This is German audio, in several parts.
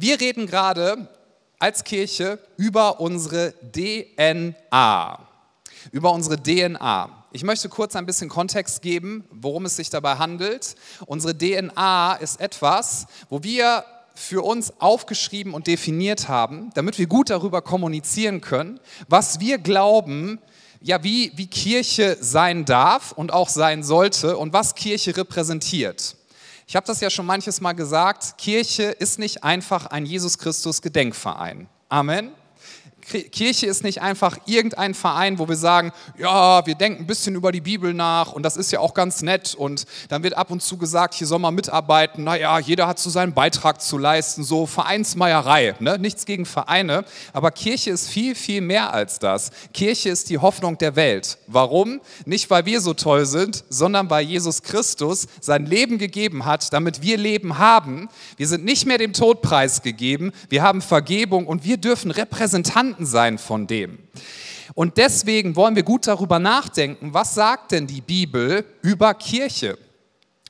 Wir reden gerade als Kirche über unsere DNA. Über unsere DNA. Ich möchte kurz ein bisschen Kontext geben, worum es sich dabei handelt. Unsere DNA ist etwas, wo wir für uns aufgeschrieben und definiert haben, damit wir gut darüber kommunizieren können, was wir glauben, ja, wie, wie Kirche sein darf und auch sein sollte und was Kirche repräsentiert. Ich habe das ja schon manches Mal gesagt, Kirche ist nicht einfach ein Jesus Christus Gedenkverein. Amen. Kirche ist nicht einfach irgendein Verein, wo wir sagen, ja, wir denken ein bisschen über die Bibel nach und das ist ja auch ganz nett und dann wird ab und zu gesagt, hier soll man mitarbeiten, naja, jeder hat so seinen Beitrag zu leisten, so Vereinsmeierei, ne? nichts gegen Vereine, aber Kirche ist viel, viel mehr als das. Kirche ist die Hoffnung der Welt. Warum? Nicht, weil wir so toll sind, sondern weil Jesus Christus sein Leben gegeben hat, damit wir Leben haben. Wir sind nicht mehr dem Tod preisgegeben, wir haben Vergebung und wir dürfen Repräsentanten Repräsentanten sein von dem. Und deswegen wollen wir gut darüber nachdenken, was sagt denn die Bibel über Kirche?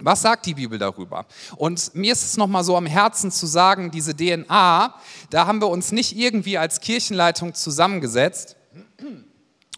Was sagt die Bibel darüber? Und mir ist es nochmal so am Herzen zu sagen, diese DNA, da haben wir uns nicht irgendwie als Kirchenleitung zusammengesetzt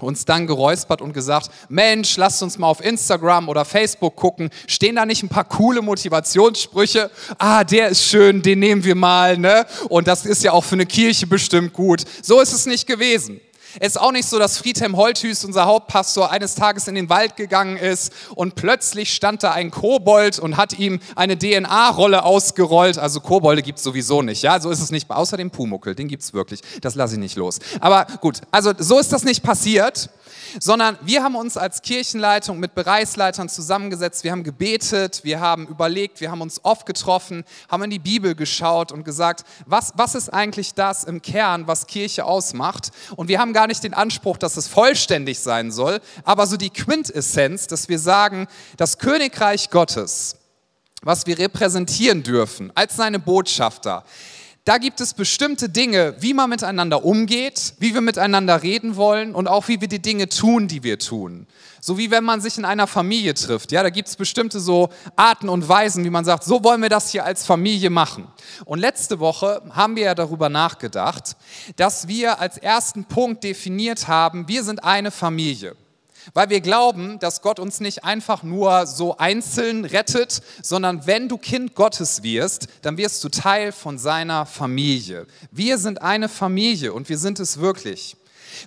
uns dann geräuspert und gesagt, Mensch, lasst uns mal auf Instagram oder Facebook gucken, stehen da nicht ein paar coole Motivationssprüche? Ah, der ist schön, den nehmen wir mal, ne? Und das ist ja auch für eine Kirche bestimmt gut. So ist es nicht gewesen. Es ist auch nicht so, dass Friedhelm Holthüß, unser Hauptpastor, eines Tages in den Wald gegangen ist und plötzlich stand da ein Kobold und hat ihm eine DNA-Rolle ausgerollt. Also Kobolde gibt es sowieso nicht, ja, so ist es nicht. Außer dem Pumuckel, den gibt es wirklich. Das lasse ich nicht los. Aber gut, also so ist das nicht passiert sondern wir haben uns als Kirchenleitung mit Bereichsleitern zusammengesetzt, wir haben gebetet, wir haben überlegt, wir haben uns oft getroffen, haben in die Bibel geschaut und gesagt, was, was ist eigentlich das im Kern, was Kirche ausmacht? Und wir haben gar nicht den Anspruch, dass es vollständig sein soll, aber so die Quintessenz, dass wir sagen, das Königreich Gottes, was wir repräsentieren dürfen als seine Botschafter, da gibt es bestimmte Dinge, wie man miteinander umgeht, wie wir miteinander reden wollen und auch wie wir die Dinge tun, die wir tun. So wie wenn man sich in einer Familie trifft. Ja, da gibt es bestimmte so Arten und Weisen, wie man sagt, so wollen wir das hier als Familie machen. Und letzte Woche haben wir ja darüber nachgedacht, dass wir als ersten Punkt definiert haben, wir sind eine Familie. Weil wir glauben, dass Gott uns nicht einfach nur so einzeln rettet, sondern wenn du Kind Gottes wirst, dann wirst du Teil von seiner Familie. Wir sind eine Familie und wir sind es wirklich.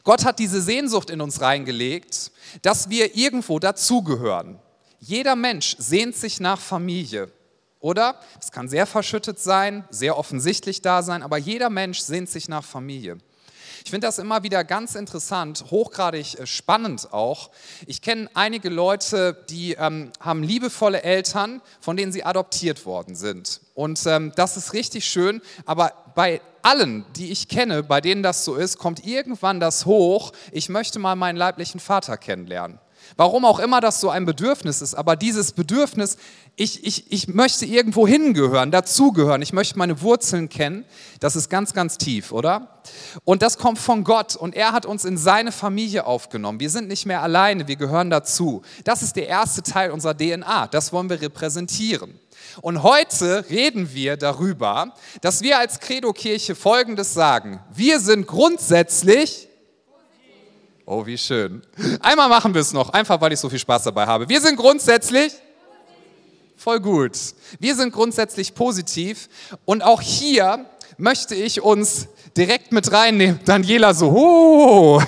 Gott hat diese Sehnsucht in uns reingelegt, dass wir irgendwo dazugehören. Jeder Mensch sehnt sich nach Familie. Oder? Es kann sehr verschüttet sein, sehr offensichtlich da sein, aber jeder Mensch sehnt sich nach Familie. Ich finde das immer wieder ganz interessant, hochgradig äh, spannend auch. Ich kenne einige Leute, die ähm, haben liebevolle Eltern, von denen sie adoptiert worden sind. Und ähm, das ist richtig schön, aber bei allen, die ich kenne, bei denen das so ist, kommt irgendwann das hoch, ich möchte mal meinen leiblichen Vater kennenlernen. Warum auch immer das so ein Bedürfnis ist, aber dieses Bedürfnis, ich, ich, ich möchte irgendwo hingehören, dazugehören, ich möchte meine Wurzeln kennen, das ist ganz, ganz tief, oder? Und das kommt von Gott und er hat uns in seine Familie aufgenommen. Wir sind nicht mehr alleine, wir gehören dazu. Das ist der erste Teil unserer DNA, das wollen wir repräsentieren. Und heute reden wir darüber, dass wir als Credo-Kirche Folgendes sagen. Wir sind grundsätzlich Oh, wie schön. Einmal machen wir es noch, einfach weil ich so viel Spaß dabei habe. Wir sind grundsätzlich voll gut. Wir sind grundsätzlich positiv und auch hier möchte ich uns direkt mit reinnehmen. Daniela so, oh.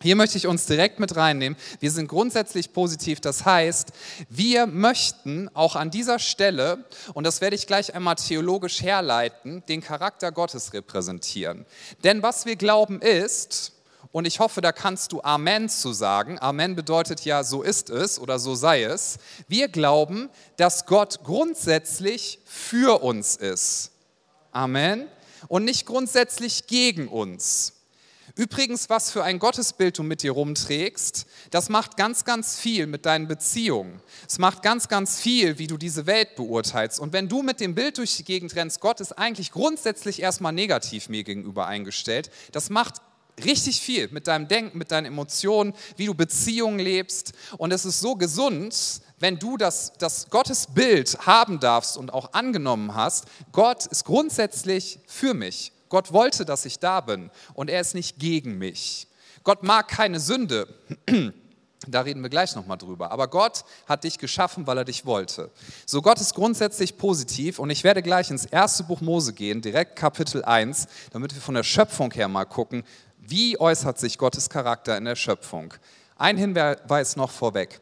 Hier möchte ich uns direkt mit reinnehmen. Wir sind grundsätzlich positiv. Das heißt, wir möchten auch an dieser Stelle, und das werde ich gleich einmal theologisch herleiten, den Charakter Gottes repräsentieren. Denn was wir glauben ist, und ich hoffe, da kannst du Amen zu sagen. Amen bedeutet ja, so ist es oder so sei es. Wir glauben, dass Gott grundsätzlich für uns ist. Amen. Und nicht grundsätzlich gegen uns. Übrigens, was für ein Gottesbild du mit dir rumträgst, das macht ganz, ganz viel mit deinen Beziehungen. Es macht ganz, ganz viel, wie du diese Welt beurteilst. Und wenn du mit dem Bild durch die Gegend rennst, Gott ist eigentlich grundsätzlich erstmal negativ mir gegenüber eingestellt, das macht richtig viel mit deinem Denken, mit deinen Emotionen, wie du Beziehungen lebst. Und es ist so gesund, wenn du das, das Gottesbild haben darfst und auch angenommen hast, Gott ist grundsätzlich für mich. Gott wollte, dass ich da bin und er ist nicht gegen mich. Gott mag keine Sünde. Da reden wir gleich nochmal drüber. Aber Gott hat dich geschaffen, weil er dich wollte. So, Gott ist grundsätzlich positiv und ich werde gleich ins erste Buch Mose gehen, direkt Kapitel 1, damit wir von der Schöpfung her mal gucken, wie äußert sich Gottes Charakter in der Schöpfung. Ein Hinweis noch vorweg.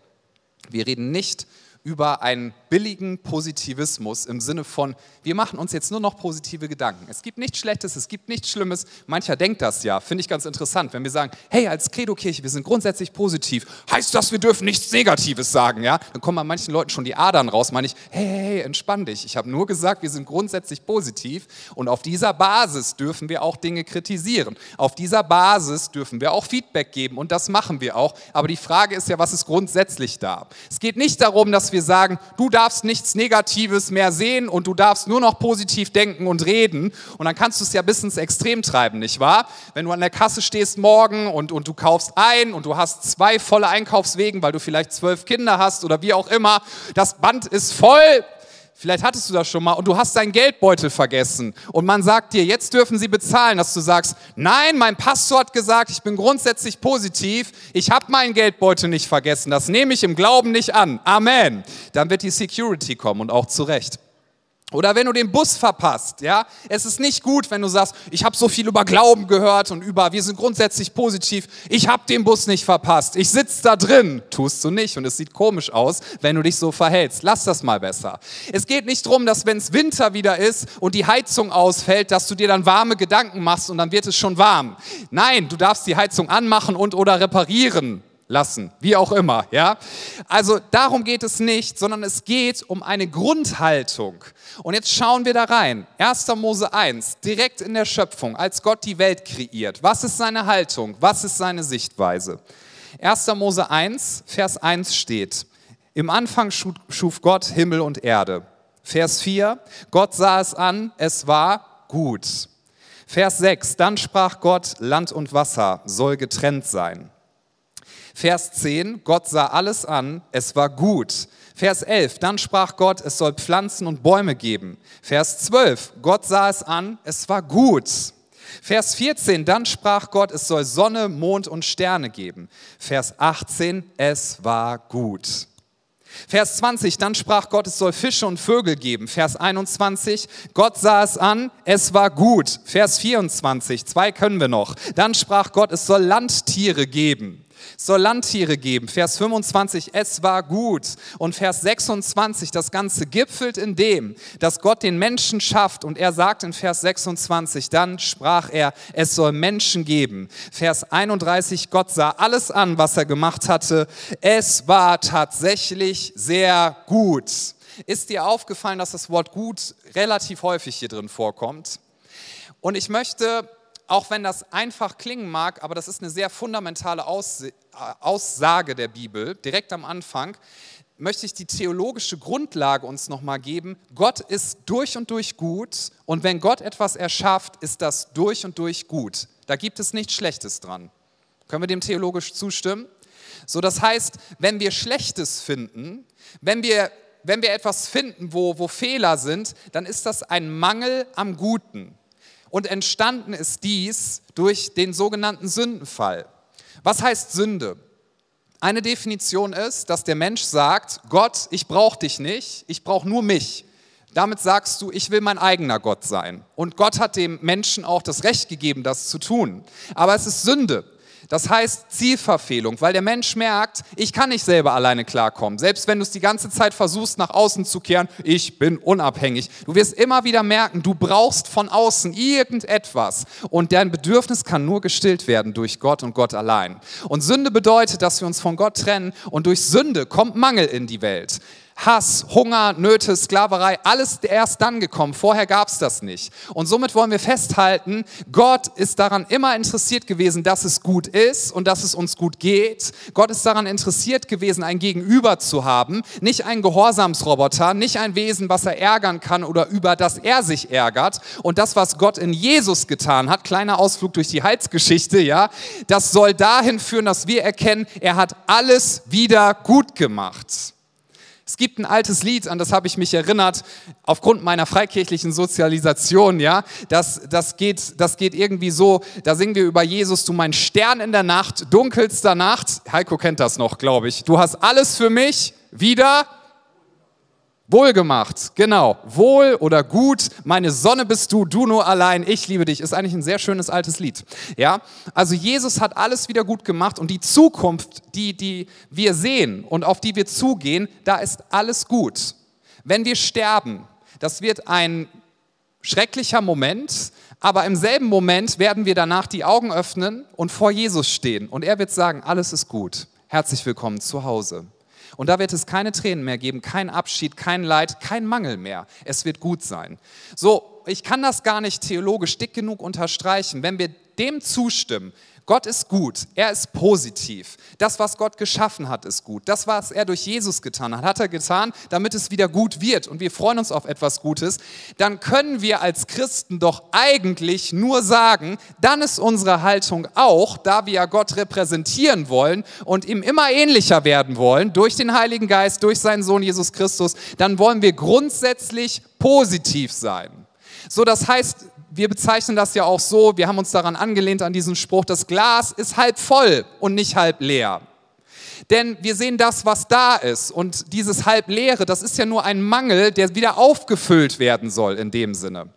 Wir reden nicht über einen billigen Positivismus im Sinne von, wir machen uns jetzt nur noch positive Gedanken. Es gibt nichts Schlechtes, es gibt nichts Schlimmes. Mancher denkt das ja, finde ich ganz interessant, wenn wir sagen, hey, als Credo-Kirche, wir sind grundsätzlich positiv. Heißt das, wir dürfen nichts Negatives sagen, ja? Dann kommen bei manchen Leuten schon die Adern raus, meine ich, hey, hey, hey entspann dich. Ich habe nur gesagt, wir sind grundsätzlich positiv und auf dieser Basis dürfen wir auch Dinge kritisieren. Auf dieser Basis dürfen wir auch Feedback geben und das machen wir auch. Aber die Frage ist ja, was ist grundsätzlich da? Es geht nicht darum, dass wir wir sagen, du darfst nichts Negatives mehr sehen und du darfst nur noch positiv denken und reden. Und dann kannst du es ja bis ins Extrem treiben, nicht wahr? Wenn du an der Kasse stehst morgen und, und du kaufst ein und du hast zwei volle Einkaufswegen, weil du vielleicht zwölf Kinder hast oder wie auch immer, das Band ist voll, Vielleicht hattest du das schon mal und du hast deinen Geldbeutel vergessen und man sagt dir, jetzt dürfen sie bezahlen, dass du sagst, nein, mein Pastor hat gesagt, ich bin grundsätzlich positiv, ich habe meinen Geldbeutel nicht vergessen, das nehme ich im Glauben nicht an. Amen. Dann wird die Security kommen und auch zurecht. Oder wenn du den Bus verpasst, ja, es ist nicht gut, wenn du sagst, ich habe so viel über Glauben gehört und über, wir sind grundsätzlich positiv, ich habe den Bus nicht verpasst, ich sitze da drin, tust du nicht und es sieht komisch aus, wenn du dich so verhältst. Lass das mal besser. Es geht nicht darum, dass wenn es Winter wieder ist und die Heizung ausfällt, dass du dir dann warme Gedanken machst und dann wird es schon warm. Nein, du darfst die Heizung anmachen und oder reparieren lassen, wie auch immer, ja? Also darum geht es nicht, sondern es geht um eine Grundhaltung. Und jetzt schauen wir da rein. 1. Mose 1, direkt in der Schöpfung, als Gott die Welt kreiert. Was ist seine Haltung? Was ist seine Sichtweise? 1. Mose 1, Vers 1 steht: Im Anfang schuf Gott Himmel und Erde. Vers 4, Gott sah es an, es war gut. Vers 6, dann sprach Gott, Land und Wasser soll getrennt sein. Vers 10, Gott sah alles an, es war gut. Vers 11, dann sprach Gott, es soll Pflanzen und Bäume geben. Vers 12, Gott sah es an, es war gut. Vers 14, dann sprach Gott, es soll Sonne, Mond und Sterne geben. Vers 18, es war gut. Vers 20, dann sprach Gott, es soll Fische und Vögel geben. Vers 21, Gott sah es an, es war gut. Vers 24, zwei können wir noch. Dann sprach Gott, es soll Landtiere geben. Soll Landtiere geben. Vers 25, es war gut. Und Vers 26, das Ganze gipfelt in dem, dass Gott den Menschen schafft. Und er sagt in Vers 26, dann sprach er, es soll Menschen geben. Vers 31, Gott sah alles an, was er gemacht hatte. Es war tatsächlich sehr gut. Ist dir aufgefallen, dass das Wort gut relativ häufig hier drin vorkommt? Und ich möchte auch wenn das einfach klingen mag, aber das ist eine sehr fundamentale äh, Aussage der Bibel, direkt am Anfang, möchte ich die theologische Grundlage uns nochmal geben. Gott ist durch und durch gut und wenn Gott etwas erschafft, ist das durch und durch gut. Da gibt es nichts Schlechtes dran. Können wir dem theologisch zustimmen? So, das heißt, wenn wir Schlechtes finden, wenn wir, wenn wir etwas finden, wo, wo Fehler sind, dann ist das ein Mangel am Guten. Und entstanden ist dies durch den sogenannten Sündenfall. Was heißt Sünde? Eine Definition ist, dass der Mensch sagt, Gott, ich brauche dich nicht, ich brauche nur mich. Damit sagst du, ich will mein eigener Gott sein. Und Gott hat dem Menschen auch das Recht gegeben, das zu tun. Aber es ist Sünde. Das heißt Zielverfehlung, weil der Mensch merkt, ich kann nicht selber alleine klarkommen. Selbst wenn du es die ganze Zeit versuchst, nach außen zu kehren, ich bin unabhängig. Du wirst immer wieder merken, du brauchst von außen irgendetwas. Und dein Bedürfnis kann nur gestillt werden durch Gott und Gott allein. Und Sünde bedeutet, dass wir uns von Gott trennen und durch Sünde kommt Mangel in die Welt. Hass, Hunger, Nöte, Sklaverei, alles erst dann gekommen. Vorher gab es das nicht. Und somit wollen wir festhalten, Gott ist daran immer interessiert gewesen, dass es gut ist und dass es uns gut geht. Gott ist daran interessiert gewesen, ein Gegenüber zu haben, nicht ein Gehorsamsroboter, nicht ein Wesen, was er ärgern kann oder über das er sich ärgert. Und das, was Gott in Jesus getan hat, kleiner Ausflug durch die Heilsgeschichte, ja, das soll dahin führen, dass wir erkennen, er hat alles wieder gut gemacht. Es gibt ein altes Lied, an das habe ich mich erinnert, aufgrund meiner freikirchlichen Sozialisation, ja. Das, das, geht, das geht irgendwie so, da singen wir über Jesus, du mein Stern in der Nacht, dunkelster Nacht. Heiko kennt das noch, glaube ich. Du hast alles für mich wieder Wohlgemacht, genau. Wohl oder gut, meine Sonne bist du, du nur allein, ich liebe dich. Ist eigentlich ein sehr schönes altes Lied. Ja, also Jesus hat alles wieder gut gemacht und die Zukunft, die, die wir sehen und auf die wir zugehen, da ist alles gut. Wenn wir sterben, das wird ein schrecklicher Moment, aber im selben Moment werden wir danach die Augen öffnen und vor Jesus stehen und er wird sagen, alles ist gut. Herzlich willkommen zu Hause. Und da wird es keine Tränen mehr geben, kein Abschied, kein Leid, kein Mangel mehr. Es wird gut sein. So, ich kann das gar nicht theologisch dick genug unterstreichen. Wenn wir dem zustimmen, Gott ist gut, er ist positiv. Das, was Gott geschaffen hat, ist gut. Das, was er durch Jesus getan hat, hat er getan, damit es wieder gut wird und wir freuen uns auf etwas Gutes. Dann können wir als Christen doch eigentlich nur sagen, dann ist unsere Haltung auch, da wir ja Gott repräsentieren wollen und ihm immer ähnlicher werden wollen, durch den Heiligen Geist, durch seinen Sohn Jesus Christus, dann wollen wir grundsätzlich positiv sein. So, das heißt, wir bezeichnen das ja auch so, wir haben uns daran angelehnt an diesen Spruch, das Glas ist halb voll und nicht halb leer. Denn wir sehen das, was da ist. Und dieses Halbleere, das ist ja nur ein Mangel, der wieder aufgefüllt werden soll in dem Sinne.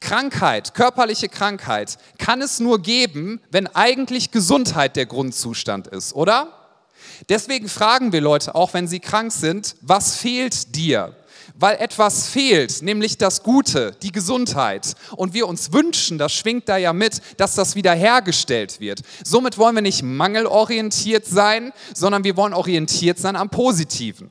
Krankheit, körperliche Krankheit kann es nur geben, wenn eigentlich Gesundheit der Grundzustand ist, oder? Deswegen fragen wir Leute auch, wenn sie krank sind, was fehlt dir? Weil etwas fehlt, nämlich das Gute, die Gesundheit. Und wir uns wünschen, das schwingt da ja mit, dass das wiederhergestellt wird. Somit wollen wir nicht mangelorientiert sein, sondern wir wollen orientiert sein am Positiven.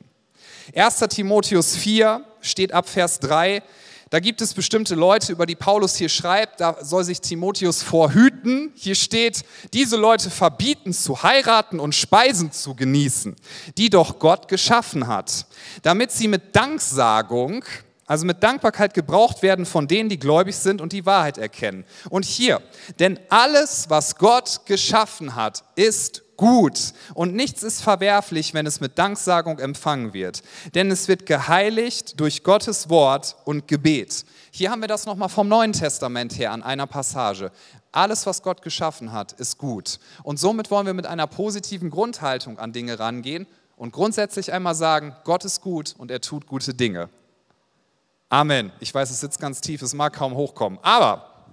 1. Timotheus 4 steht ab Vers 3, da gibt es bestimmte Leute, über die Paulus hier schreibt, da soll sich Timotheus vorhüten. Hier steht, diese Leute verbieten zu heiraten und Speisen zu genießen, die doch Gott geschaffen hat, damit sie mit Danksagung, also mit Dankbarkeit gebraucht werden von denen, die gläubig sind und die Wahrheit erkennen. Und hier, denn alles, was Gott geschaffen hat, ist gut und nichts ist verwerflich, wenn es mit Danksagung empfangen wird. Denn es wird geheiligt durch Gottes Wort und Gebet. Hier haben wir das nochmal vom Neuen Testament her an einer Passage. Alles, was Gott geschaffen hat, ist gut. Und somit wollen wir mit einer positiven Grundhaltung an Dinge rangehen und grundsätzlich einmal sagen, Gott ist gut und er tut gute Dinge. Amen. Ich weiß, es sitzt ganz tief, es mag kaum hochkommen. Aber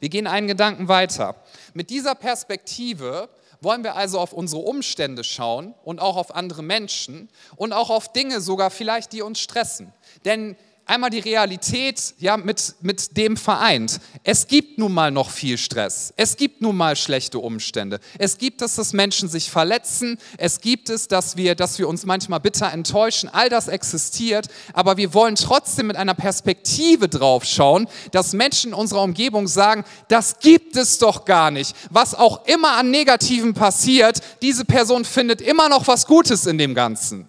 wir gehen einen Gedanken weiter. Mit dieser Perspektive wollen wir also auf unsere Umstände schauen und auch auf andere Menschen und auch auf Dinge sogar vielleicht, die uns stressen. Denn einmal die Realität ja, mit, mit dem vereint. Es gibt nun mal noch viel Stress. Es gibt nun mal schlechte Umstände. Es gibt es, dass Menschen sich verletzen. Es gibt es, dass wir, dass wir uns manchmal bitter enttäuschen. All das existiert. Aber wir wollen trotzdem mit einer Perspektive drauf schauen, dass Menschen in unserer Umgebung sagen, das gibt es doch gar nicht. Was auch immer an Negativen passiert, diese Person findet immer noch was Gutes in dem Ganzen.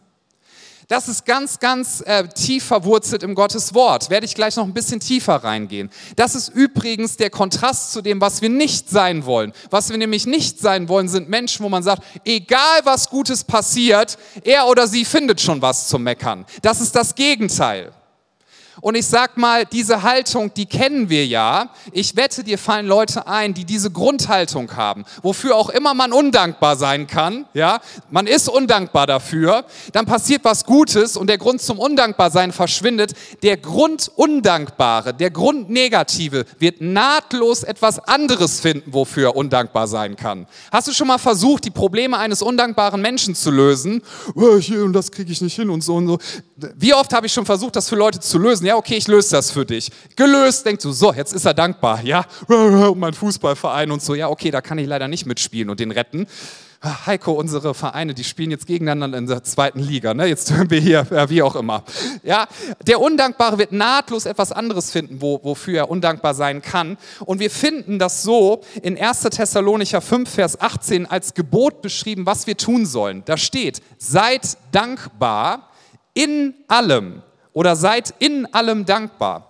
Das ist ganz, ganz äh, tief verwurzelt im Gottes Wort. Werde ich gleich noch ein bisschen tiefer reingehen. Das ist übrigens der Kontrast zu dem, was wir nicht sein wollen. Was wir nämlich nicht sein wollen, sind Menschen, wo man sagt, egal was Gutes passiert, er oder sie findet schon was zum Meckern. Das ist das Gegenteil. Und ich sag mal, diese Haltung, die kennen wir ja. Ich wette, dir fallen Leute ein, die diese Grundhaltung haben, wofür auch immer man undankbar sein kann. Ja, man ist undankbar dafür. Dann passiert was Gutes und der Grund zum Undankbarsein verschwindet. Der Grund Undankbare, der Grund Negative wird nahtlos etwas anderes finden, wofür er undankbar sein kann. Hast du schon mal versucht, die Probleme eines undankbaren Menschen zu lösen? Oh, hier und das kriege ich nicht hin und so und so. Wie oft habe ich schon versucht, das für Leute zu lösen? Lösen. Ja, okay, ich löse das für dich. Gelöst, denkst du, so, jetzt ist er dankbar. Ja, mein Fußballverein und so. Ja, okay, da kann ich leider nicht mitspielen und den retten. Heiko, unsere Vereine, die spielen jetzt gegeneinander in der zweiten Liga. Ne? Jetzt hören wir hier, ja, wie auch immer. Ja, der Undankbare wird nahtlos etwas anderes finden, wo, wofür er undankbar sein kann. Und wir finden das so in 1. Thessalonicher 5, Vers 18 als Gebot beschrieben, was wir tun sollen. Da steht, seid dankbar in allem oder seid in allem dankbar.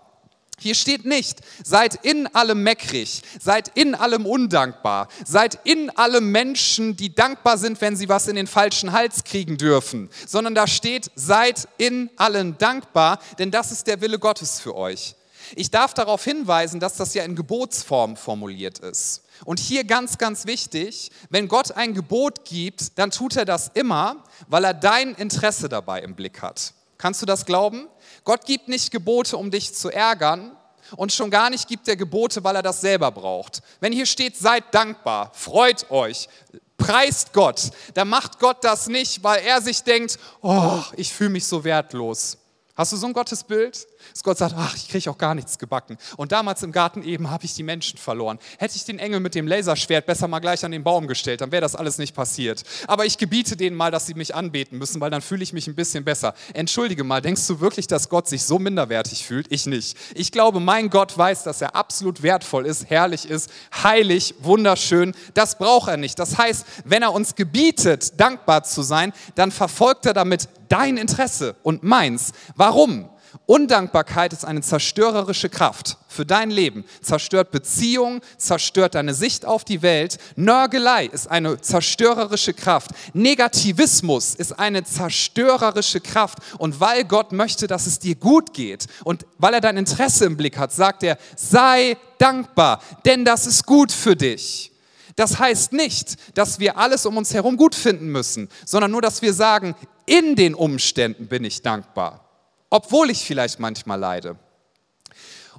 Hier steht nicht, seid in allem meckrig, seid in allem undankbar, seid in allem Menschen, die dankbar sind, wenn sie was in den falschen Hals kriegen dürfen, sondern da steht, seid in allem dankbar, denn das ist der Wille Gottes für euch. Ich darf darauf hinweisen, dass das ja in Gebotsform formuliert ist. Und hier ganz, ganz wichtig, wenn Gott ein Gebot gibt, dann tut er das immer, weil er dein Interesse dabei im Blick hat. Kannst du das glauben? Gott gibt nicht Gebote, um dich zu ärgern, und schon gar nicht gibt er Gebote, weil er das selber braucht. Wenn hier steht, seid dankbar, freut euch, preist Gott, dann macht Gott das nicht, weil er sich denkt, oh, ich fühle mich so wertlos. Hast du so ein Gottesbild? Dass Gott sagt, ach, ich kriege auch gar nichts gebacken. Und damals im Garten eben habe ich die Menschen verloren. Hätte ich den Engel mit dem Laserschwert besser mal gleich an den Baum gestellt, dann wäre das alles nicht passiert. Aber ich gebiete denen mal, dass sie mich anbeten müssen, weil dann fühle ich mich ein bisschen besser. Entschuldige mal, denkst du wirklich, dass Gott sich so minderwertig fühlt? Ich nicht. Ich glaube, mein Gott weiß, dass er absolut wertvoll ist, herrlich ist, heilig, wunderschön. Das braucht er nicht. Das heißt, wenn er uns gebietet, dankbar zu sein, dann verfolgt er damit dein Interesse und meins. Warum? Undankbarkeit ist eine zerstörerische Kraft für dein Leben, zerstört Beziehungen, zerstört deine Sicht auf die Welt. Nörgelei ist eine zerstörerische Kraft. Negativismus ist eine zerstörerische Kraft. Und weil Gott möchte, dass es dir gut geht und weil er dein Interesse im Blick hat, sagt er, sei dankbar, denn das ist gut für dich. Das heißt nicht, dass wir alles um uns herum gut finden müssen, sondern nur, dass wir sagen, in den Umständen bin ich dankbar, obwohl ich vielleicht manchmal leide.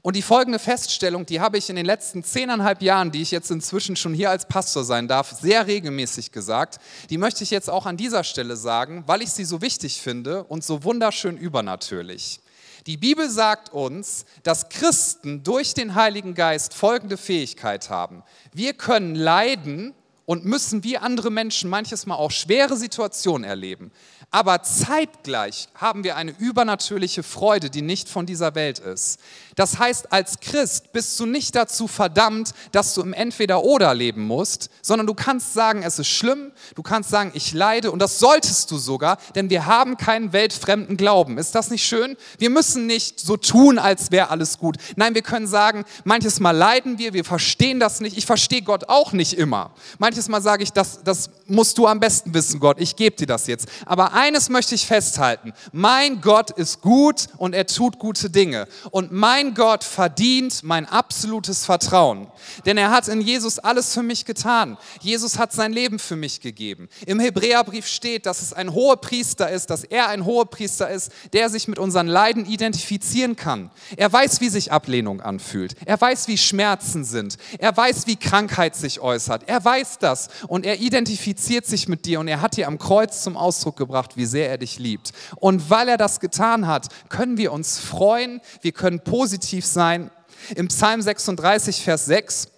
Und die folgende Feststellung, die habe ich in den letzten zehneinhalb Jahren, die ich jetzt inzwischen schon hier als Pastor sein darf, sehr regelmäßig gesagt. Die möchte ich jetzt auch an dieser Stelle sagen, weil ich sie so wichtig finde und so wunderschön übernatürlich. Die Bibel sagt uns, dass Christen durch den Heiligen Geist folgende Fähigkeit haben. Wir können leiden und müssen wie andere Menschen manches Mal auch schwere Situationen erleben. Aber zeitgleich haben wir eine übernatürliche Freude, die nicht von dieser Welt ist. Das heißt, als Christ bist du nicht dazu verdammt, dass du im Entweder-Oder leben musst, sondern du kannst sagen, es ist schlimm, du kannst sagen, ich leide und das solltest du sogar, denn wir haben keinen weltfremden Glauben. Ist das nicht schön? Wir müssen nicht so tun, als wäre alles gut. Nein, wir können sagen, manches Mal leiden wir, wir verstehen das nicht. Ich verstehe Gott auch nicht immer. Manches Mal sage ich, das, das musst du am besten wissen, Gott, ich gebe dir das jetzt. Aber eines möchte ich festhalten. Mein Gott ist gut und er tut gute Dinge. Und mein Gott verdient mein absolutes Vertrauen. Denn er hat in Jesus alles für mich getan. Jesus hat sein Leben für mich gegeben. Im Hebräerbrief steht, dass es ein hoher Priester ist, dass er ein hoher Priester ist, der sich mit unseren Leiden identifizieren kann. Er weiß, wie sich Ablehnung anfühlt. Er weiß, wie Schmerzen sind. Er weiß, wie Krankheit sich äußert. Er weiß das und er identifiziert sich mit dir und er hat dir am Kreuz zum Ausdruck gebracht, wie sehr er dich liebt. Und weil er das getan hat, können wir uns freuen, wir können positiv sein. Im Psalm 36, Vers 6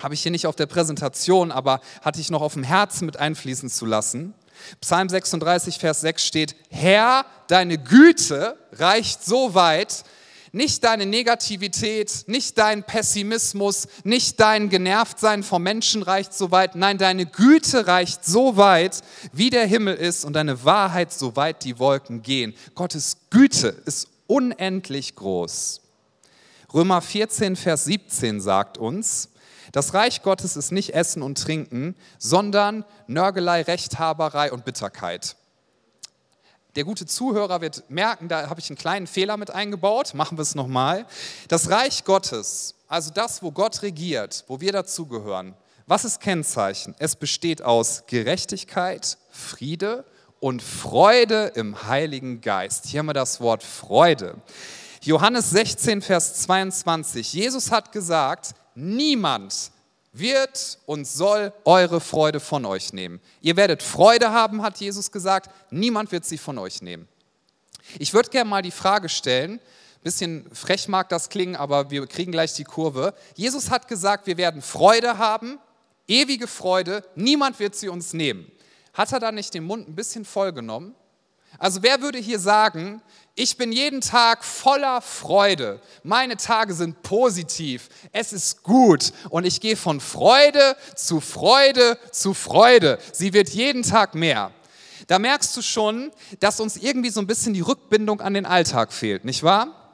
habe ich hier nicht auf der Präsentation, aber hatte ich noch auf dem Herzen mit einfließen zu lassen. Psalm 36, Vers 6 steht, Herr, deine Güte reicht so weit, nicht deine Negativität, nicht dein Pessimismus, nicht dein Genervtsein vom Menschen reicht so weit. Nein, deine Güte reicht so weit, wie der Himmel ist und deine Wahrheit so weit die Wolken gehen. Gottes Güte ist unendlich groß. Römer 14, Vers 17 sagt uns, das Reich Gottes ist nicht Essen und Trinken, sondern Nörgelei, Rechthaberei und Bitterkeit. Der gute Zuhörer wird merken, da habe ich einen kleinen Fehler mit eingebaut. Machen wir es nochmal. Das Reich Gottes, also das, wo Gott regiert, wo wir dazugehören, was ist Kennzeichen? Es besteht aus Gerechtigkeit, Friede und Freude im Heiligen Geist. Hier haben wir das Wort Freude. Johannes 16, Vers 22. Jesus hat gesagt, niemand wird und soll eure Freude von euch nehmen. Ihr werdet Freude haben, hat Jesus gesagt, niemand wird sie von euch nehmen. Ich würde gerne mal die Frage stellen, bisschen frech mag das klingen, aber wir kriegen gleich die Kurve. Jesus hat gesagt, wir werden Freude haben, ewige Freude, niemand wird sie uns nehmen. Hat er da nicht den Mund ein bisschen voll genommen? Also wer würde hier sagen, ich bin jeden Tag voller Freude. Meine Tage sind positiv. Es ist gut. Und ich gehe von Freude zu Freude zu Freude. Sie wird jeden Tag mehr. Da merkst du schon, dass uns irgendwie so ein bisschen die Rückbindung an den Alltag fehlt, nicht wahr?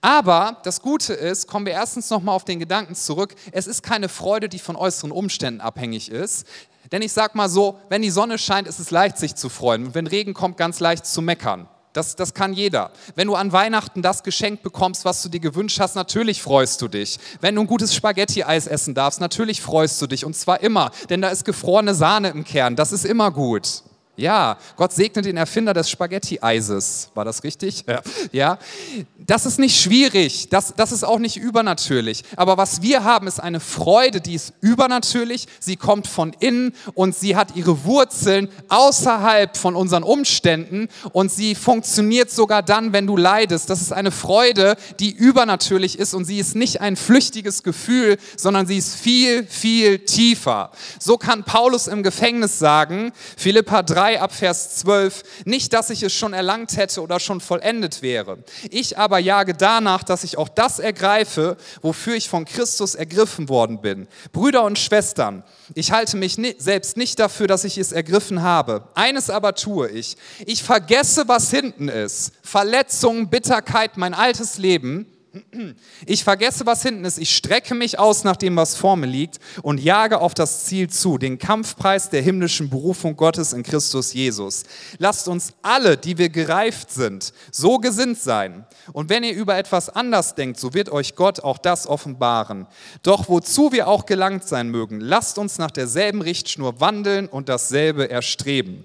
Aber das Gute ist, kommen wir erstens nochmal auf den Gedanken zurück, es ist keine Freude, die von äußeren Umständen abhängig ist. Denn ich sag mal so, wenn die Sonne scheint, ist es leicht, sich zu freuen. Und wenn Regen kommt, ganz leicht zu meckern. Das, das kann jeder. Wenn du an Weihnachten das Geschenk bekommst, was du dir gewünscht hast, natürlich freust du dich. Wenn du ein gutes Spaghetti-Eis essen darfst, natürlich freust du dich. Und zwar immer, denn da ist gefrorene Sahne im Kern. Das ist immer gut. Ja, Gott segne den Erfinder des Spaghetti-Eises. War das richtig? Ja. ja. Das ist nicht schwierig, das, das ist auch nicht übernatürlich. Aber was wir haben, ist eine Freude, die ist übernatürlich. Sie kommt von innen und sie hat ihre Wurzeln außerhalb von unseren Umständen und sie funktioniert sogar dann, wenn du leidest. Das ist eine Freude, die übernatürlich ist und sie ist nicht ein flüchtiges Gefühl, sondern sie ist viel, viel tiefer. So kann Paulus im Gefängnis sagen, Philippa 3, 3 ab Vers 12, nicht, dass ich es schon erlangt hätte oder schon vollendet wäre. Ich aber jage danach, dass ich auch das ergreife, wofür ich von Christus ergriffen worden bin. Brüder und Schwestern, ich halte mich selbst nicht dafür, dass ich es ergriffen habe. Eines aber tue ich. Ich vergesse, was hinten ist. Verletzungen, Bitterkeit, mein altes Leben ich vergesse, was hinten ist. Ich strecke mich aus nach dem, was vor mir liegt und jage auf das Ziel zu, den Kampfpreis der himmlischen Berufung Gottes in Christus Jesus. Lasst uns alle, die wir gereift sind, so gesinnt sein. Und wenn ihr über etwas anders denkt, so wird euch Gott auch das offenbaren. Doch wozu wir auch gelangt sein mögen, lasst uns nach derselben Richtschnur wandeln und dasselbe erstreben.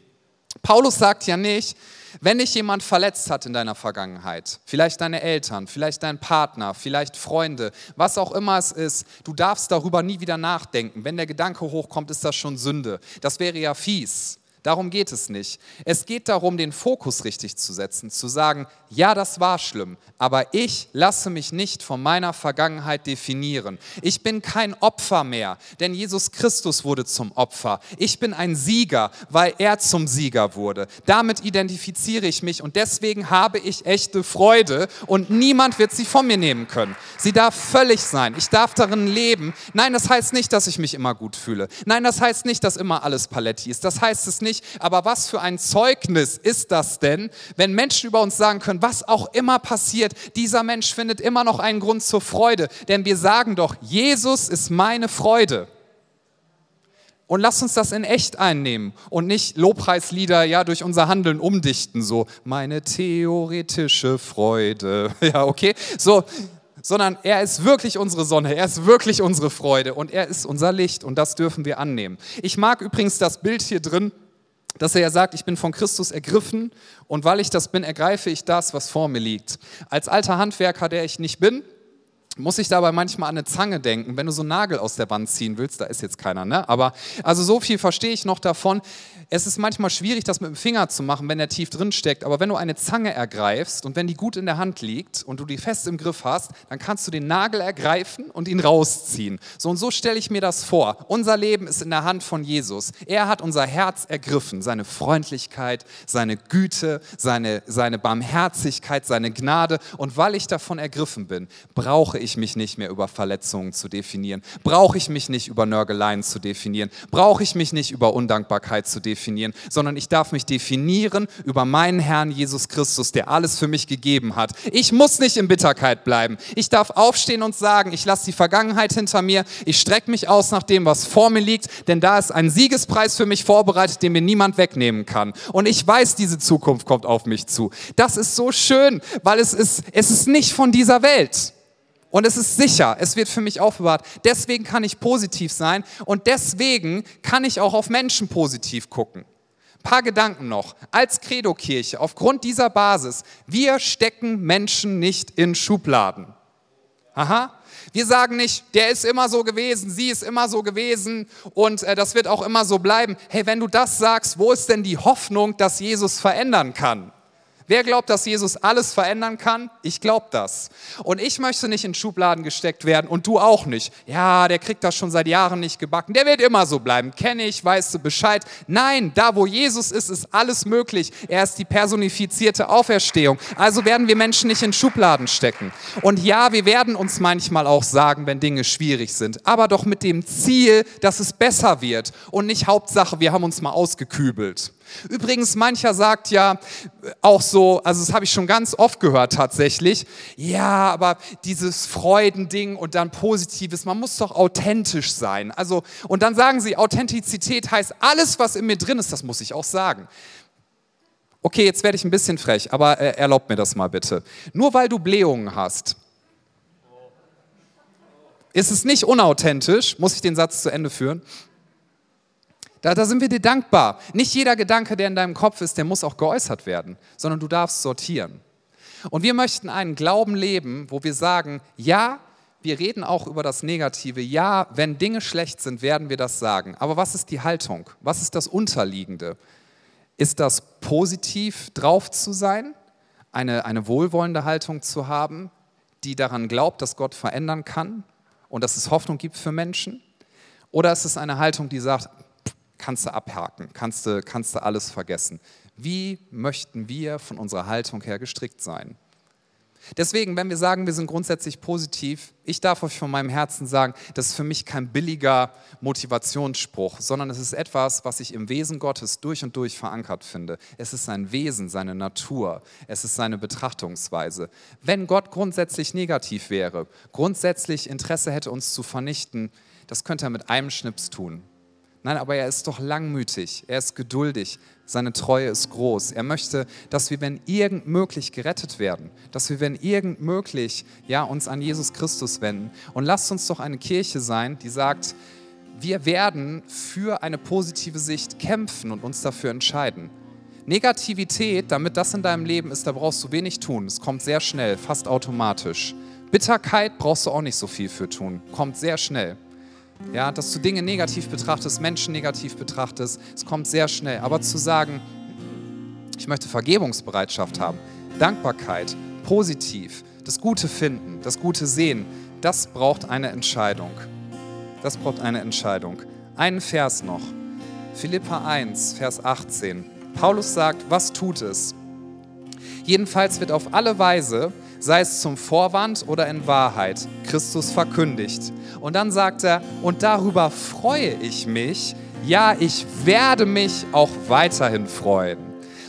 Paulus sagt ja nicht, wenn dich jemand verletzt hat in deiner Vergangenheit, vielleicht deine Eltern, vielleicht dein Partner, vielleicht Freunde, was auch immer es ist, du darfst darüber nie wieder nachdenken. Wenn der Gedanke hochkommt, ist das schon Sünde. Das wäre ja fies. Darum geht es nicht. Es geht darum, den Fokus richtig zu setzen, zu sagen, ja, das war schlimm, aber ich lasse mich nicht von meiner Vergangenheit definieren. Ich bin kein Opfer mehr, denn Jesus Christus wurde zum Opfer. Ich bin ein Sieger, weil er zum Sieger wurde. Damit identifiziere ich mich und deswegen habe ich echte Freude und niemand wird sie von mir nehmen können. Sie darf völlig sein. Ich darf darin leben. Nein, das heißt nicht, dass ich mich immer gut fühle. Nein, das heißt nicht, dass immer alles Paletti ist. Das heißt es nicht nicht, aber was für ein Zeugnis ist das denn, wenn Menschen über uns sagen können, was auch immer passiert, dieser Mensch findet immer noch einen Grund zur Freude, denn wir sagen doch, Jesus ist meine Freude. Und lass uns das in echt einnehmen und nicht Lobpreislieder ja durch unser Handeln umdichten, so meine theoretische Freude. Ja, okay? So, sondern er ist wirklich unsere Sonne, er ist wirklich unsere Freude und er ist unser Licht und das dürfen wir annehmen. Ich mag übrigens das Bild hier drin dass er ja sagt, ich bin von Christus ergriffen und weil ich das bin, ergreife ich das, was vor mir liegt. Als alter Handwerker, der ich nicht bin, muss ich dabei manchmal an eine Zange denken, wenn du so einen Nagel aus der Wand ziehen willst, da ist jetzt keiner, ne? Aber also so viel verstehe ich noch davon. Es ist manchmal schwierig, das mit dem Finger zu machen, wenn der tief drin steckt. Aber wenn du eine Zange ergreifst und wenn die gut in der Hand liegt und du die fest im Griff hast, dann kannst du den Nagel ergreifen und ihn rausziehen. So und so stelle ich mir das vor. Unser Leben ist in der Hand von Jesus. Er hat unser Herz ergriffen, seine Freundlichkeit, seine Güte, seine, seine Barmherzigkeit, seine Gnade. Und weil ich davon ergriffen bin, brauche ich mich nicht mehr über Verletzungen zu definieren, brauche ich mich nicht über Nörgeleien zu definieren, brauche ich mich nicht über Undankbarkeit zu definieren, sondern ich darf mich definieren über meinen Herrn Jesus Christus, der alles für mich gegeben hat. Ich muss nicht in Bitterkeit bleiben. Ich darf aufstehen und sagen, ich lasse die Vergangenheit hinter mir, ich strecke mich aus nach dem, was vor mir liegt, denn da ist ein Siegespreis für mich vorbereitet, den mir niemand wegnehmen kann. Und ich weiß, diese Zukunft kommt auf mich zu. Das ist so schön, weil es ist, es ist nicht von dieser Welt. Und es ist sicher, es wird für mich aufbewahrt. Deswegen kann ich positiv sein und deswegen kann ich auch auf Menschen positiv gucken. Ein paar Gedanken noch. Als Credo-Kirche, aufgrund dieser Basis, wir stecken Menschen nicht in Schubladen. Aha. Wir sagen nicht, der ist immer so gewesen, sie ist immer so gewesen und äh, das wird auch immer so bleiben. Hey, wenn du das sagst, wo ist denn die Hoffnung, dass Jesus verändern kann? Wer glaubt, dass Jesus alles verändern kann? Ich glaube das. Und ich möchte nicht in Schubladen gesteckt werden und du auch nicht. Ja, der kriegt das schon seit Jahren nicht gebacken. Der wird immer so bleiben. Kenne ich, weißt du Bescheid. Nein, da wo Jesus ist, ist alles möglich. Er ist die personifizierte Auferstehung. Also werden wir Menschen nicht in Schubladen stecken. Und ja, wir werden uns manchmal auch sagen, wenn Dinge schwierig sind, aber doch mit dem Ziel, dass es besser wird und nicht Hauptsache, wir haben uns mal ausgekübelt. Übrigens, mancher sagt ja auch so, also das habe ich schon ganz oft gehört tatsächlich, ja, aber dieses Freudending und dann Positives, man muss doch authentisch sein. Also, und dann sagen sie, Authentizität heißt, alles, was in mir drin ist, das muss ich auch sagen. Okay, jetzt werde ich ein bisschen frech, aber äh, erlaubt mir das mal bitte. Nur weil du Blähungen hast, ist es nicht unauthentisch, muss ich den Satz zu Ende führen? Da, da sind wir dir dankbar. Nicht jeder Gedanke, der in deinem Kopf ist, der muss auch geäußert werden, sondern du darfst sortieren. Und wir möchten einen Glauben leben, wo wir sagen, ja, wir reden auch über das Negative. Ja, wenn Dinge schlecht sind, werden wir das sagen. Aber was ist die Haltung? Was ist das Unterliegende? Ist das positiv drauf zu sein? Eine, eine wohlwollende Haltung zu haben, die daran glaubt, dass Gott verändern kann und dass es Hoffnung gibt für Menschen? Oder ist es eine Haltung, die sagt, kannst du abhaken, kannst du, kannst du alles vergessen. Wie möchten wir von unserer Haltung her gestrickt sein? Deswegen, wenn wir sagen, wir sind grundsätzlich positiv, ich darf euch von meinem Herzen sagen, das ist für mich kein billiger Motivationsspruch, sondern es ist etwas, was ich im Wesen Gottes durch und durch verankert finde. Es ist sein Wesen, seine Natur, es ist seine Betrachtungsweise. Wenn Gott grundsätzlich negativ wäre, grundsätzlich Interesse hätte, uns zu vernichten, das könnte er mit einem Schnips tun. Nein, aber er ist doch langmütig, er ist geduldig, seine Treue ist groß. Er möchte, dass wir, wenn irgend möglich, gerettet werden, dass wir, wenn irgend möglich, ja, uns an Jesus Christus wenden. Und lasst uns doch eine Kirche sein, die sagt, wir werden für eine positive Sicht kämpfen und uns dafür entscheiden. Negativität, damit das in deinem Leben ist, da brauchst du wenig tun. Es kommt sehr schnell, fast automatisch. Bitterkeit brauchst du auch nicht so viel für tun, kommt sehr schnell. Ja, dass du Dinge negativ betrachtest, Menschen negativ betrachtest, es kommt sehr schnell. Aber zu sagen, ich möchte Vergebungsbereitschaft haben, Dankbarkeit, positiv, das Gute finden, das Gute sehen, das braucht eine Entscheidung. Das braucht eine Entscheidung. Einen Vers noch. Philippa 1, Vers 18. Paulus sagt, was tut es? Jedenfalls wird auf alle Weise sei es zum Vorwand oder in Wahrheit, Christus verkündigt. Und dann sagt er, und darüber freue ich mich, ja, ich werde mich auch weiterhin freuen.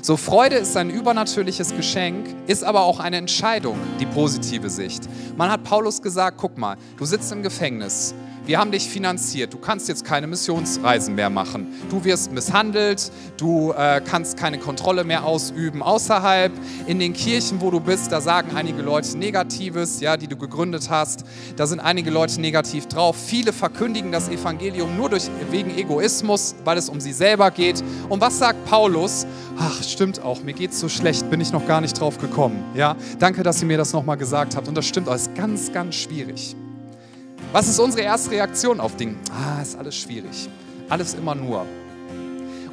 So, Freude ist ein übernatürliches Geschenk, ist aber auch eine Entscheidung, die positive Sicht. Man hat Paulus gesagt, guck mal, du sitzt im Gefängnis, wir haben dich finanziert, du kannst jetzt keine Missionsreisen mehr machen. Du wirst misshandelt, du äh, kannst keine Kontrolle mehr ausüben außerhalb. In den Kirchen, wo du bist, da sagen einige Leute Negatives, ja, die du gegründet hast. Da sind einige Leute negativ drauf. Viele verkündigen das Evangelium nur durch, wegen Egoismus, weil es um sie selber geht. Und was sagt Paulus? Ach, stimmt auch, mir geht's so schlecht, bin ich noch gar nicht drauf gekommen. Ja, danke, dass ihr mir das nochmal gesagt habt. Und das stimmt auch, ist ganz, ganz schwierig. Was ist unsere erste Reaktion auf Dinge? Ah, ist alles schwierig. Alles immer nur.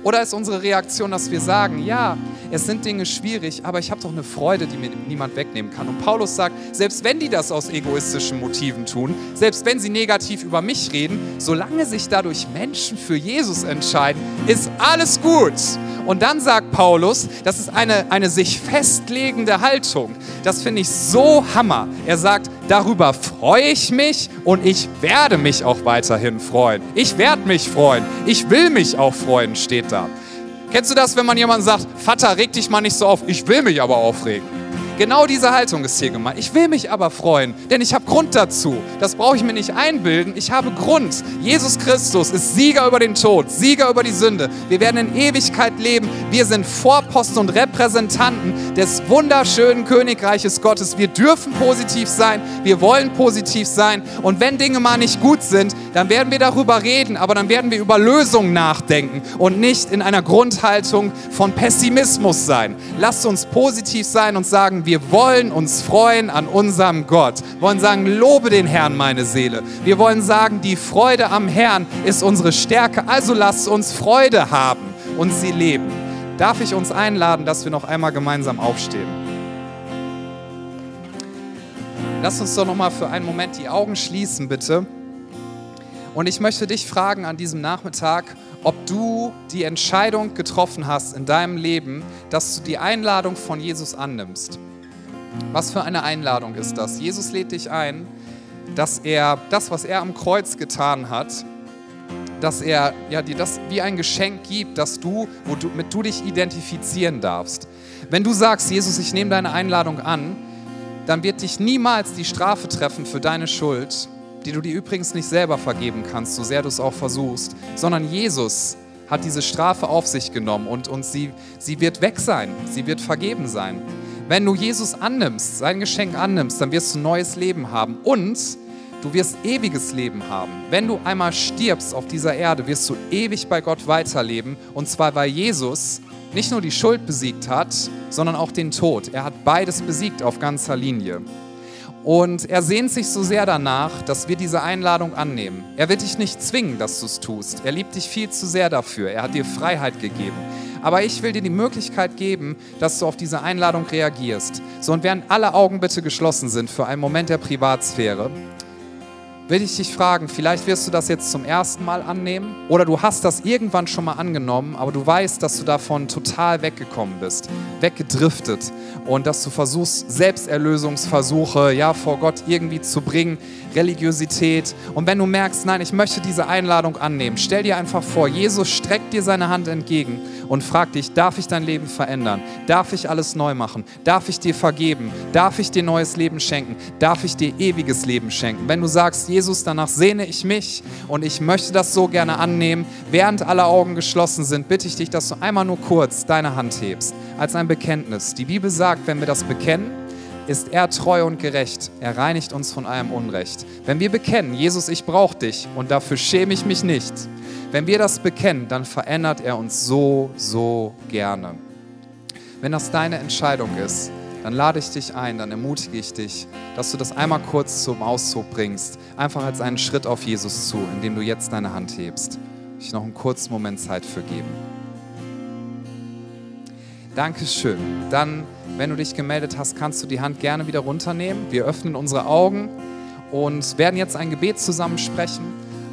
Oder ist unsere Reaktion, dass wir sagen, ja, es sind Dinge schwierig, aber ich habe doch eine Freude, die mir niemand wegnehmen kann. Und Paulus sagt, selbst wenn die das aus egoistischen Motiven tun, selbst wenn sie negativ über mich reden, solange sich dadurch Menschen für Jesus entscheiden, ist alles gut. Und dann sagt Paulus, das ist eine, eine sich festlegende Haltung. Das finde ich so hammer. Er sagt, darüber freue ich mich und ich werde mich auch weiterhin freuen. Ich werde mich freuen. Ich will mich auch freuen, steht da. Kennst du das, wenn man jemandem sagt, Vater, reg dich mal nicht so auf, ich will mich aber aufregen? Genau diese Haltung ist hier gemeint. Ich will mich aber freuen, denn ich habe Grund dazu. Das brauche ich mir nicht einbilden. Ich habe Grund. Jesus Christus ist Sieger über den Tod, Sieger über die Sünde. Wir werden in Ewigkeit leben. Wir sind Vorposten und Repräsentanten des wunderschönen Königreiches Gottes. Wir dürfen positiv sein. Wir wollen positiv sein. Und wenn Dinge mal nicht gut sind, dann werden wir darüber reden. Aber dann werden wir über Lösungen nachdenken und nicht in einer Grundhaltung von Pessimismus sein. Lasst uns positiv sein und sagen, wir wollen uns freuen an unserem Gott. Wir wollen sagen, lobe den Herrn, meine Seele. Wir wollen sagen, die Freude am Herrn ist unsere Stärke. Also lasst uns Freude haben und sie leben. Darf ich uns einladen, dass wir noch einmal gemeinsam aufstehen. Lass uns doch noch mal für einen Moment die Augen schließen, bitte. Und ich möchte dich fragen an diesem Nachmittag, ob du die Entscheidung getroffen hast in deinem Leben, dass du die Einladung von Jesus annimmst. Was für eine Einladung ist das? Jesus lädt dich ein, dass er das, was er am Kreuz getan hat, dass er ja, dir das wie ein Geschenk gibt, dass du, womit du dich identifizieren darfst. Wenn du sagst, Jesus, ich nehme deine Einladung an, dann wird dich niemals die Strafe treffen für deine Schuld, die du dir übrigens nicht selber vergeben kannst, so sehr du es auch versuchst, sondern Jesus hat diese Strafe auf sich genommen und, und sie, sie wird weg sein, sie wird vergeben sein. Wenn du Jesus annimmst, sein Geschenk annimmst, dann wirst du ein neues Leben haben und du wirst ewiges Leben haben. Wenn du einmal stirbst auf dieser Erde, wirst du ewig bei Gott weiterleben und zwar weil Jesus nicht nur die Schuld besiegt hat, sondern auch den Tod. Er hat beides besiegt auf ganzer Linie. Und er sehnt sich so sehr danach, dass wir diese Einladung annehmen. Er wird dich nicht zwingen, dass du es tust. Er liebt dich viel zu sehr dafür. Er hat dir Freiheit gegeben. Aber ich will dir die Möglichkeit geben, dass du auf diese Einladung reagierst. So, und während alle Augen bitte geschlossen sind für einen Moment der Privatsphäre, will ich dich fragen, vielleicht wirst du das jetzt zum ersten Mal annehmen oder du hast das irgendwann schon mal angenommen, aber du weißt, dass du davon total weggekommen bist, weggedriftet und dass du versuchst, Selbsterlösungsversuche ja, vor Gott irgendwie zu bringen, Religiosität. Und wenn du merkst, nein, ich möchte diese Einladung annehmen, stell dir einfach vor, Jesus streckt dir seine Hand entgegen und fragt dich, darf ich dein Leben verändern? Darf ich alles neu machen? Darf ich dir vergeben? Darf ich dir neues Leben schenken? Darf ich dir ewiges Leben schenken? Wenn du sagst, Jesus, danach sehne ich mich und ich möchte das so gerne annehmen, während alle Augen geschlossen sind, bitte ich dich, dass du einmal nur kurz deine Hand hebst, als ein Bekenntnis. Die Bibel sagt, wenn wir das bekennen, ist er treu und gerecht. Er reinigt uns von allem Unrecht. Wenn wir bekennen, Jesus, ich brauche dich und dafür schäme ich mich nicht, wenn wir das bekennen, dann verändert er uns so, so gerne. Wenn das deine Entscheidung ist, dann lade ich dich ein, dann ermutige ich dich, dass du das einmal kurz zum Ausdruck bringst, einfach als einen Schritt auf Jesus zu, indem du jetzt deine Hand hebst. Ich noch einen kurzen Moment Zeit für geben. Dankeschön. Dann, wenn du dich gemeldet hast, kannst du die Hand gerne wieder runternehmen. Wir öffnen unsere Augen und werden jetzt ein Gebet zusammen sprechen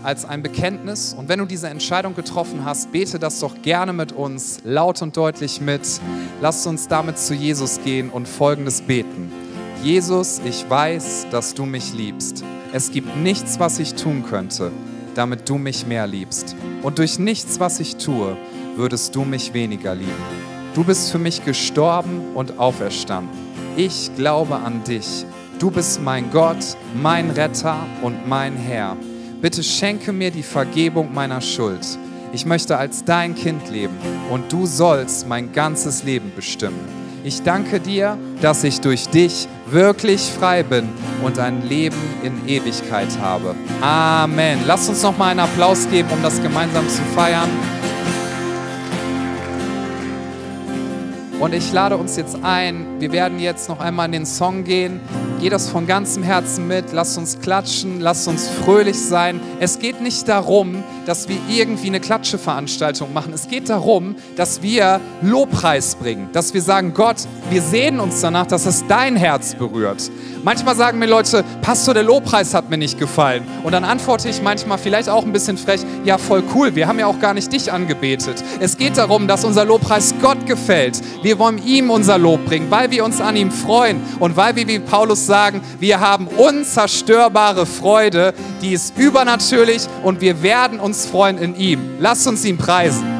als ein Bekenntnis. Und wenn du diese Entscheidung getroffen hast, bete das doch gerne mit uns, laut und deutlich mit. Lass uns damit zu Jesus gehen und Folgendes beten. Jesus, ich weiß, dass du mich liebst. Es gibt nichts, was ich tun könnte, damit du mich mehr liebst. Und durch nichts, was ich tue, würdest du mich weniger lieben. Du bist für mich gestorben und auferstanden. Ich glaube an dich. Du bist mein Gott, mein Retter und mein Herr. Bitte schenke mir die Vergebung meiner Schuld. Ich möchte als dein Kind leben und du sollst mein ganzes Leben bestimmen. Ich danke dir, dass ich durch dich wirklich frei bin und ein Leben in Ewigkeit habe. Amen. Lass uns noch mal einen Applaus geben, um das gemeinsam zu feiern. Und ich lade uns jetzt ein, wir werden jetzt noch einmal in den Song gehen. Geh das von ganzem Herzen mit, lass uns klatschen, lass uns fröhlich sein. Es geht nicht darum, dass wir irgendwie eine Klatscheveranstaltung machen. Es geht darum, dass wir Lobpreis bringen, dass wir sagen, Gott, wir sehen uns danach, dass es dein Herz berührt. Manchmal sagen mir Leute, Pastor, der Lobpreis hat mir nicht gefallen. Und dann antworte ich manchmal vielleicht auch ein bisschen frech, ja, voll cool, wir haben ja auch gar nicht dich angebetet. Es geht darum, dass unser Lobpreis Gott gefällt. Wir wollen ihm unser Lob bringen, weil wir uns an ihm freuen und weil wir, wie Paulus sagen, wir haben unzerstörbare Freude, die ist übernatürlich und wir werden uns freuen in ihm. Lasst uns ihn preisen.